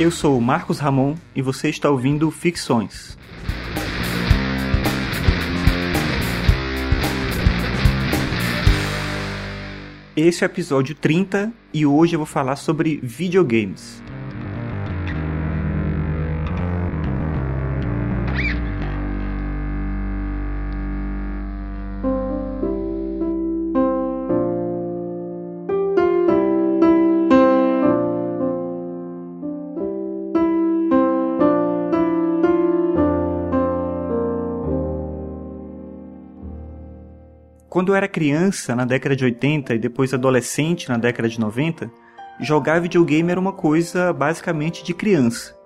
Eu sou Marcos Ramon e você está ouvindo Ficções. Esse é o episódio 30 e hoje eu vou falar sobre videogames. Quando eu era criança, na década de 80 e depois adolescente na década de 90, jogar videogame era uma coisa basicamente de criança.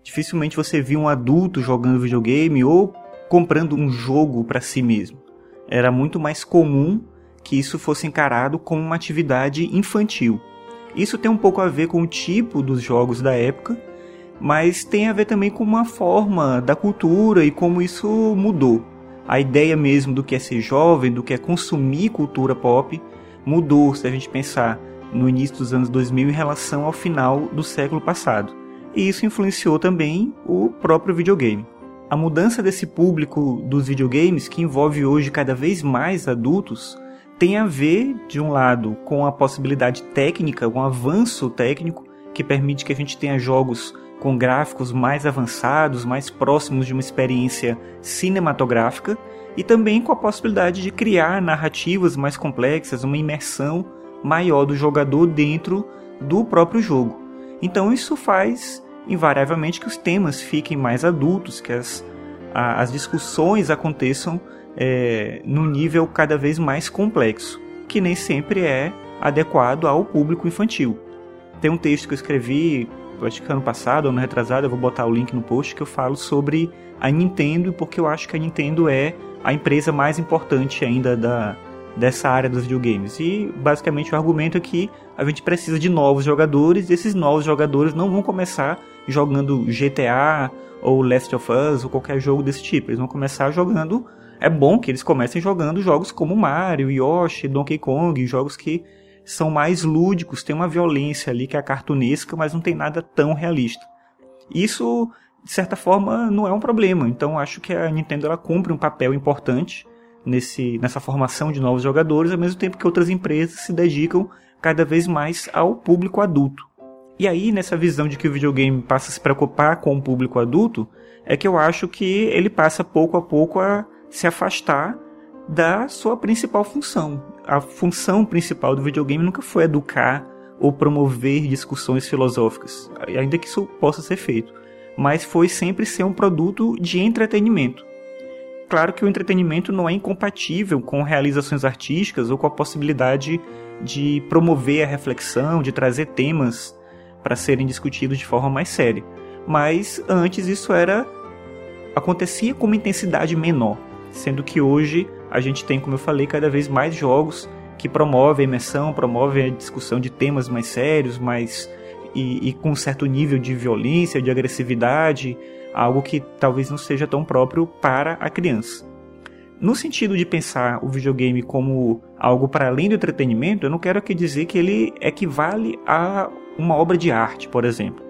Dificilmente você via um adulto jogando videogame ou comprando um jogo para si mesmo. Era muito mais comum que isso fosse encarado como uma atividade infantil. Isso tem um pouco a ver com o tipo dos jogos da época, mas tem a ver também com uma forma da cultura e como isso mudou a ideia mesmo do que é ser jovem, do que é consumir cultura pop, mudou se a gente pensar no início dos anos 2000 em relação ao final do século passado. E isso influenciou também o próprio videogame. A mudança desse público dos videogames, que envolve hoje cada vez mais adultos, tem a ver, de um lado, com a possibilidade técnica, um avanço técnico que permite que a gente tenha jogos com gráficos mais avançados, mais próximos de uma experiência cinematográfica, e também com a possibilidade de criar narrativas mais complexas, uma imersão maior do jogador dentro do próprio jogo. Então isso faz invariavelmente que os temas fiquem mais adultos, que as, a, as discussões aconteçam é, num nível cada vez mais complexo, que nem sempre é adequado ao público infantil. Tem um texto que eu escrevi acho que ano passado, ano retrasado, eu vou botar o link no post que eu falo sobre a Nintendo, porque eu acho que a Nintendo é a empresa mais importante ainda da, dessa área dos videogames. E basicamente o argumento é que a gente precisa de novos jogadores, e esses novos jogadores não vão começar jogando GTA ou Last of Us ou qualquer jogo desse tipo. Eles vão começar jogando. É bom que eles comecem jogando jogos como Mario, Yoshi, Donkey Kong, jogos que são mais lúdicos, tem uma violência ali que é cartunesca, mas não tem nada tão realista. Isso, de certa forma, não é um problema. Então acho que a Nintendo ela cumpre um papel importante nesse, nessa formação de novos jogadores, ao mesmo tempo que outras empresas se dedicam cada vez mais ao público adulto. E aí, nessa visão de que o videogame passa a se preocupar com o público adulto, é que eu acho que ele passa pouco a pouco a se afastar da sua principal função. A função principal do videogame nunca foi educar ou promover discussões filosóficas, ainda que isso possa ser feito, mas foi sempre ser um produto de entretenimento. Claro que o entretenimento não é incompatível com realizações artísticas ou com a possibilidade de promover a reflexão, de trazer temas para serem discutidos de forma mais séria. Mas antes isso era acontecia com uma intensidade menor, sendo que hoje a gente tem, como eu falei, cada vez mais jogos que promovem a imersão, promovem a discussão de temas mais sérios, mais e, e, com um certo nível de violência, de agressividade, algo que talvez não seja tão próprio para a criança. No sentido de pensar o videogame como algo para além do entretenimento, eu não quero aqui dizer que ele equivale a uma obra de arte, por exemplo.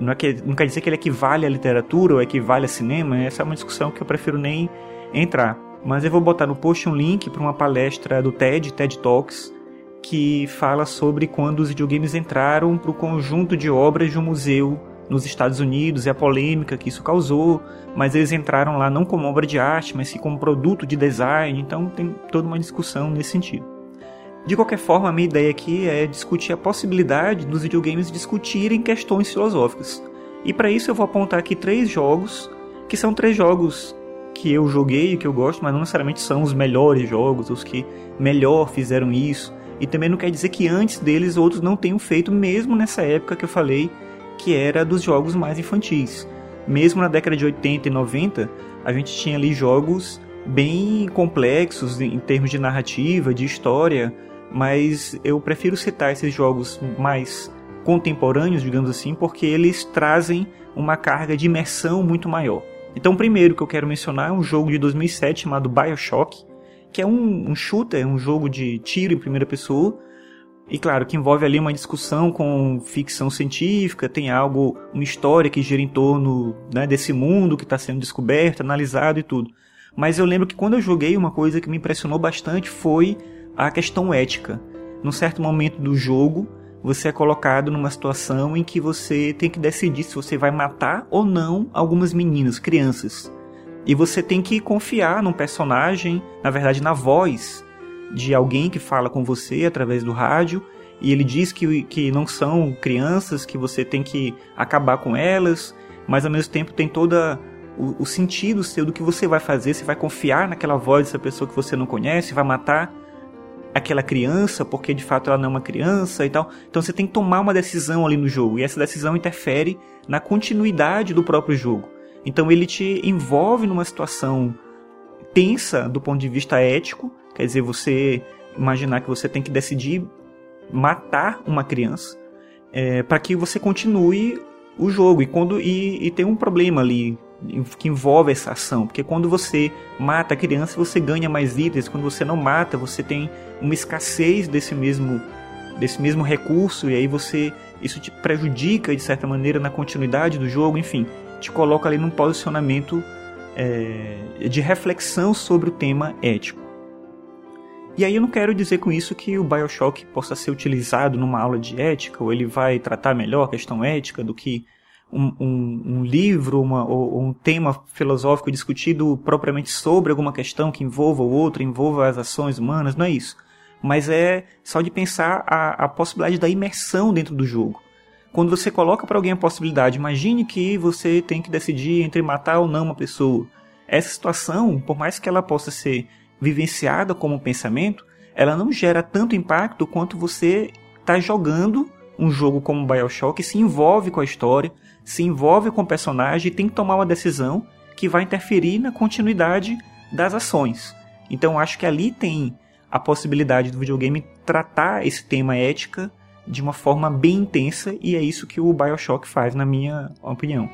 Não, é que, não quer dizer que ele equivale à literatura ou equivale a cinema, essa é uma discussão que eu prefiro nem entrar mas eu vou botar no post um link para uma palestra do TED, TED Talks, que fala sobre quando os videogames entraram para o conjunto de obras de um museu nos Estados Unidos e a polêmica que isso causou, mas eles entraram lá não como obra de arte, mas sim como produto de design, então tem toda uma discussão nesse sentido. De qualquer forma, a minha ideia aqui é discutir a possibilidade dos videogames discutirem questões filosóficas. E para isso eu vou apontar aqui três jogos, que são três jogos que eu joguei e que eu gosto, mas não necessariamente são os melhores jogos, os que melhor fizeram isso. E também não quer dizer que antes deles outros não tenham feito, mesmo nessa época que eu falei que era dos jogos mais infantis. Mesmo na década de 80 e 90, a gente tinha ali jogos bem complexos em termos de narrativa, de história, mas eu prefiro citar esses jogos mais contemporâneos, digamos assim, porque eles trazem uma carga de imersão muito maior. Então, o primeiro que eu quero mencionar é um jogo de 2007 chamado Bioshock, que é um, um shooter, um jogo de tiro em primeira pessoa, E claro, que envolve ali uma discussão com ficção científica, tem algo, uma história que gira em torno né, desse mundo que está sendo descoberto, analisado e tudo. Mas eu lembro que quando eu joguei, uma coisa que me impressionou bastante foi a questão ética. Num certo momento do jogo, você é colocado numa situação em que você tem que decidir se você vai matar ou não algumas meninas, crianças. E você tem que confiar num personagem, na verdade na voz de alguém que fala com você através do rádio, e ele diz que, que não são crianças, que você tem que acabar com elas, mas ao mesmo tempo tem toda o, o sentido seu do que você vai fazer, você vai confiar naquela voz dessa pessoa que você não conhece, vai matar aquela criança porque de fato ela não é uma criança e tal. Então você tem que tomar uma decisão ali no jogo e essa decisão interfere na continuidade do próprio jogo. Então ele te envolve numa situação tensa do ponto de vista ético, quer dizer, você imaginar que você tem que decidir matar uma criança é, para que você continue o jogo e quando e, e tem um problema ali que envolve essa ação, porque quando você mata a criança você ganha mais itens, quando você não mata você tem uma escassez desse mesmo desse mesmo recurso e aí você isso te prejudica de certa maneira na continuidade do jogo, enfim, te coloca ali num posicionamento é, de reflexão sobre o tema ético. E aí eu não quero dizer com isso que o Bioshock possa ser utilizado numa aula de ética, ou ele vai tratar melhor a questão ética do que um, um, um livro uma, ou, ou, um tema filosófico discutido propriamente sobre alguma questão que envolva o outro, envolva as ações humanas, não é isso. Mas é só de pensar a, a possibilidade da imersão dentro do jogo. Quando você coloca para alguém a possibilidade, imagine que você tem que decidir entre matar ou não uma pessoa. Essa situação, por mais que ela possa ser vivenciada como um pensamento, ela não gera tanto impacto quanto você está jogando um jogo como Bioshock, se envolve com a história, se envolve com o personagem e tem que tomar uma decisão que vai interferir na continuidade das ações. Então acho que ali tem a possibilidade do videogame tratar esse tema ética de uma forma bem intensa e é isso que o BioShock faz na minha opinião.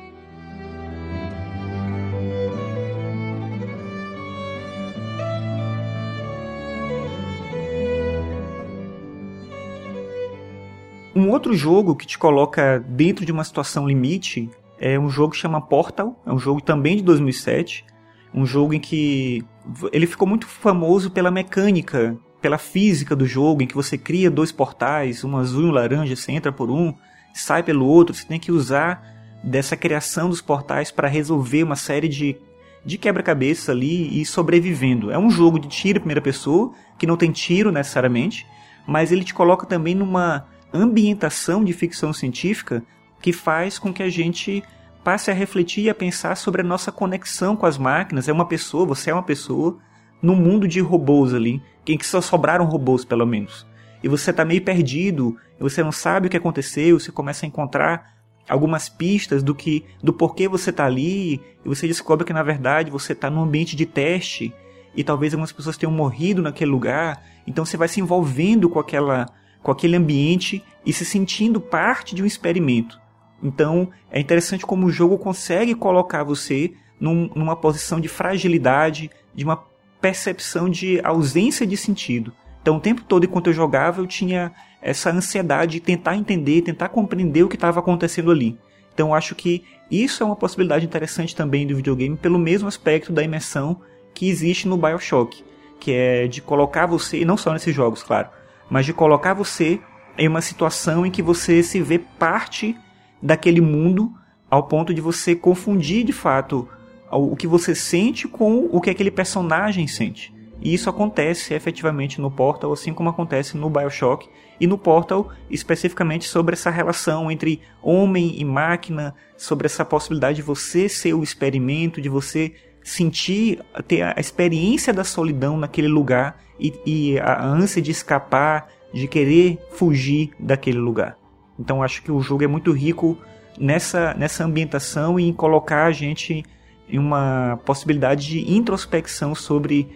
Outro jogo que te coloca dentro de uma situação limite é um jogo que chama Portal, é um jogo também de 2007, um jogo em que ele ficou muito famoso pela mecânica, pela física do jogo, em que você cria dois portais, um azul e um laranja, você entra por um, sai pelo outro, você tem que usar dessa criação dos portais para resolver uma série de, de quebra-cabeça ali e sobrevivendo. É um jogo de tiro em primeira pessoa, que não tem tiro necessariamente, mas ele te coloca também numa ambientação de ficção científica que faz com que a gente passe a refletir e a pensar sobre a nossa conexão com as máquinas. É uma pessoa, você é uma pessoa num mundo de robôs ali, em que só sobraram robôs pelo menos. E você está meio perdido, você não sabe o que aconteceu, você começa a encontrar algumas pistas do que do porquê você está ali, e você descobre que na verdade você está num ambiente de teste e talvez algumas pessoas tenham morrido naquele lugar. Então você vai se envolvendo com aquela com aquele ambiente e se sentindo parte de um experimento. Então é interessante como o jogo consegue colocar você num, numa posição de fragilidade, de uma percepção de ausência de sentido. Então o tempo todo enquanto eu jogava eu tinha essa ansiedade de tentar entender, tentar compreender o que estava acontecendo ali. Então acho que isso é uma possibilidade interessante também do videogame pelo mesmo aspecto da imersão que existe no BioShock, que é de colocar você, e não só nesses jogos, claro, mas de colocar você em uma situação em que você se vê parte daquele mundo ao ponto de você confundir de fato o que você sente com o que aquele personagem sente. E isso acontece efetivamente no Portal, assim como acontece no Bioshock e no Portal, especificamente sobre essa relação entre homem e máquina, sobre essa possibilidade de você ser o experimento, de você sentir, ter a experiência da solidão naquele lugar e, e a ânsia de escapar, de querer fugir daquele lugar. Então acho que o jogo é muito rico nessa, nessa ambientação e em colocar a gente em uma possibilidade de introspecção sobre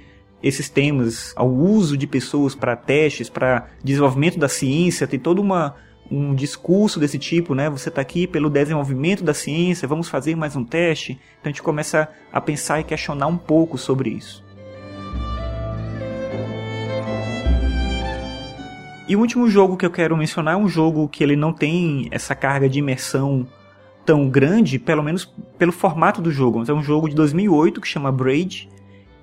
esses temas, ao uso de pessoas para testes, para desenvolvimento da ciência, tem todo uma, um discurso desse tipo, né? Você está aqui pelo desenvolvimento da ciência, vamos fazer mais um teste. Então a gente começa a pensar e questionar um pouco sobre isso. E o último jogo que eu quero mencionar é um jogo que ele não tem essa carga de imersão tão grande, pelo menos pelo formato do jogo. É um jogo de 2008 que chama Braid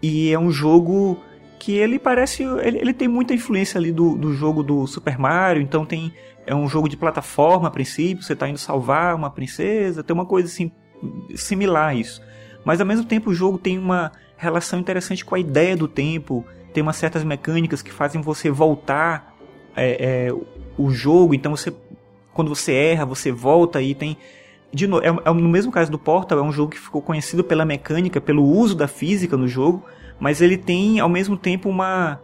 e é um jogo que ele parece ele, ele tem muita influência ali do, do jogo do Super Mario, então tem é um jogo de plataforma a princípio, você está indo salvar uma princesa, tem uma coisa assim similar a isso. Mas ao mesmo tempo o jogo tem uma relação interessante com a ideia do tempo, tem umas certas mecânicas que fazem você voltar é, é, o jogo, então você quando você erra, você volta e tem de é, é, no mesmo caso do Portal, é um jogo que ficou conhecido pela mecânica, pelo uso da física no jogo, mas ele tem ao mesmo tempo uma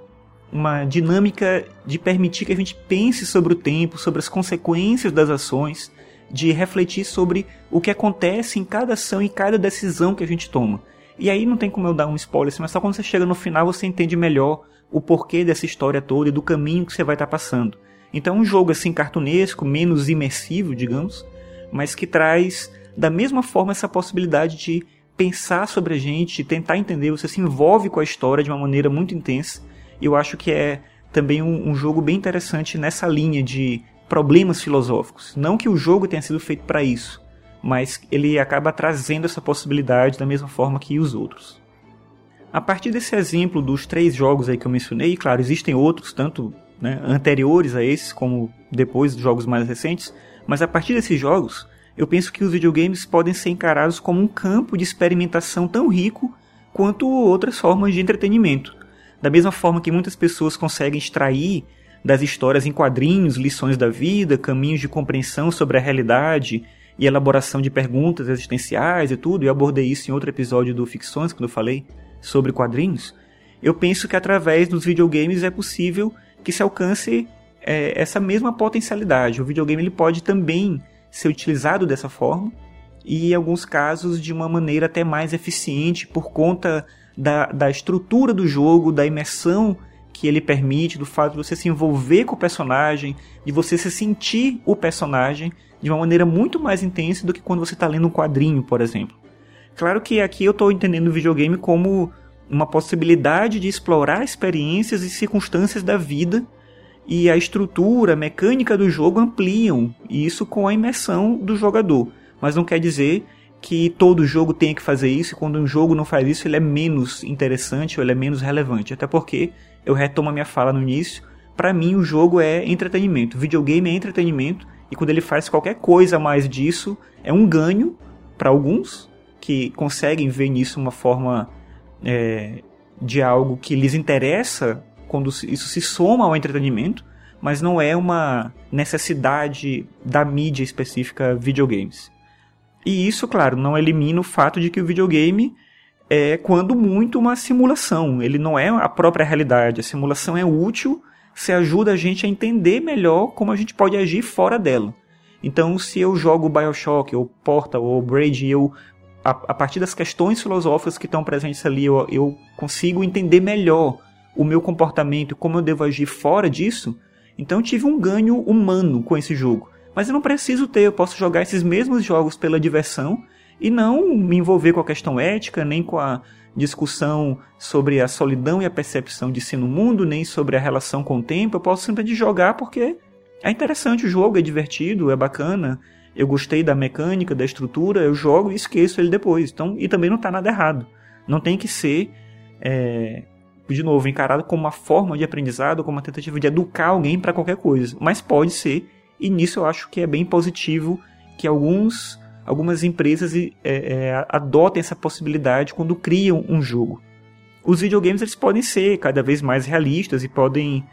uma dinâmica de permitir que a gente pense sobre o tempo, sobre as consequências das ações, de refletir sobre o que acontece em cada ação e cada decisão que a gente toma. E aí não tem como eu dar um spoiler, mas só quando você chega no final você entende melhor o porquê dessa história toda e do caminho que você vai estar passando. Então é um jogo assim cartunesco, menos imersivo, digamos, mas que traz da mesma forma essa possibilidade de pensar sobre a gente, tentar entender, você se envolve com a história de uma maneira muito intensa eu acho que é também um, um jogo bem interessante nessa linha de problemas filosóficos. Não que o jogo tenha sido feito para isso, mas ele acaba trazendo essa possibilidade da mesma forma que os outros. A partir desse exemplo dos três jogos aí que eu mencionei, claro, existem outros, tanto né, anteriores a esses como depois dos jogos mais recentes, mas a partir desses jogos, eu penso que os videogames podem ser encarados como um campo de experimentação tão rico quanto outras formas de entretenimento. Da mesma forma que muitas pessoas conseguem extrair das histórias em quadrinhos lições da vida, caminhos de compreensão sobre a realidade e elaboração de perguntas existenciais e tudo, e abordei isso em outro episódio do Ficções, quando eu falei sobre quadrinhos, eu penso que através dos videogames é possível que se alcance é, essa mesma potencialidade. O videogame ele pode também ser utilizado dessa forma e, em alguns casos, de uma maneira até mais eficiente por conta da, da estrutura do jogo, da imersão que ele permite, do fato de você se envolver com o personagem, de você se sentir o personagem de uma maneira muito mais intensa do que quando você está lendo um quadrinho, por exemplo. Claro que aqui eu estou entendendo o videogame como uma possibilidade de explorar experiências e circunstâncias da vida e a estrutura, a mecânica do jogo ampliam isso com a imersão do jogador. Mas não quer dizer que todo jogo tenha que fazer isso, e quando um jogo não faz isso, ele é menos interessante ou ele é menos relevante. Até porque, eu retomo a minha fala no início, para mim o jogo é entretenimento, o videogame é entretenimento, e quando ele faz qualquer coisa a mais disso, é um ganho para alguns que conseguem ver nisso uma forma é, de algo que lhes interessa quando isso se soma ao entretenimento, mas não é uma necessidade da mídia específica videogames. E isso, claro, não elimina o fato de que o videogame é, quando muito, uma simulação. Ele não é a própria realidade. A simulação é útil se ajuda a gente a entender melhor como a gente pode agir fora dela. Então, se eu jogo Bioshock, ou Portal, ou Braid, eu a, a, partir das questões filosóficas que estão presentes ali, eu, eu consigo entender melhor o meu comportamento, como eu devo agir fora disso. Então, eu tive um ganho humano com esse jogo. Mas eu não preciso ter, eu posso jogar esses mesmos jogos pela diversão e não me envolver com a questão ética, nem com a discussão sobre a solidão e a percepção de si no mundo, nem sobre a relação com o tempo. Eu posso simplesmente jogar porque é interessante o jogo, é divertido, é bacana. Eu gostei da mecânica, da estrutura, eu jogo e esqueço ele depois. Então, e também não está nada errado. Não tem que ser, é, de novo, encarado como uma forma de aprendizado, como uma tentativa de educar alguém para qualquer coisa. Mas pode ser e nisso eu acho que é bem positivo que alguns, algumas empresas é, é, adotem essa possibilidade quando criam um jogo. Os videogames eles podem ser cada vez mais realistas e podem,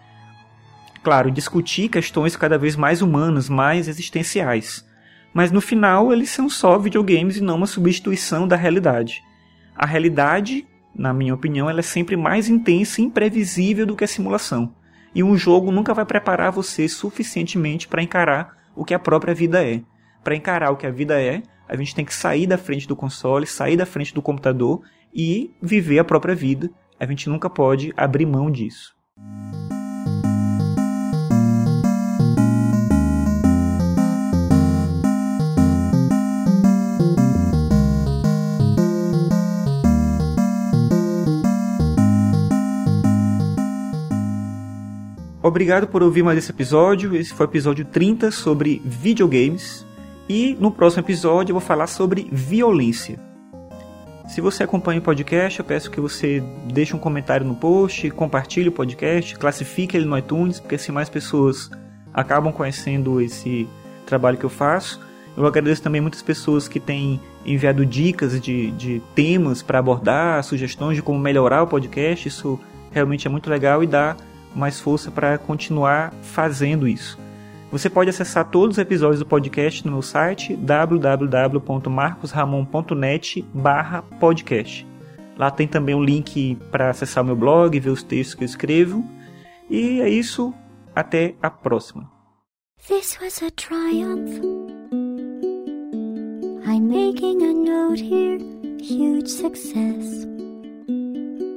claro, discutir questões cada vez mais humanas, mais existenciais. Mas no final eles são só videogames e não uma substituição da realidade. A realidade, na minha opinião, ela é sempre mais intensa e imprevisível do que a simulação. E um jogo nunca vai preparar você suficientemente para encarar o que a própria vida é. Para encarar o que a vida é, a gente tem que sair da frente do console, sair da frente do computador e viver a própria vida. A gente nunca pode abrir mão disso. Obrigado por ouvir mais esse episódio. Esse foi o episódio 30 sobre videogames. E no próximo episódio eu vou falar sobre violência. Se você acompanha o podcast, eu peço que você deixe um comentário no post, compartilhe o podcast, classifique ele no iTunes, porque assim mais pessoas acabam conhecendo esse trabalho que eu faço. Eu agradeço também muitas pessoas que têm enviado dicas de, de temas para abordar, sugestões de como melhorar o podcast. Isso realmente é muito legal e dá mais força para continuar fazendo isso. Você pode acessar todos os episódios do podcast no meu site www.marcosramon.net/podcast. Lá tem também um link para acessar o meu blog, ver os textos que eu escrevo. E é isso, até a próxima. This was a triumph. I'm making a note here, huge success.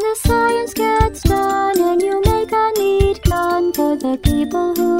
the science gets done, and you make a neat gun for the people who.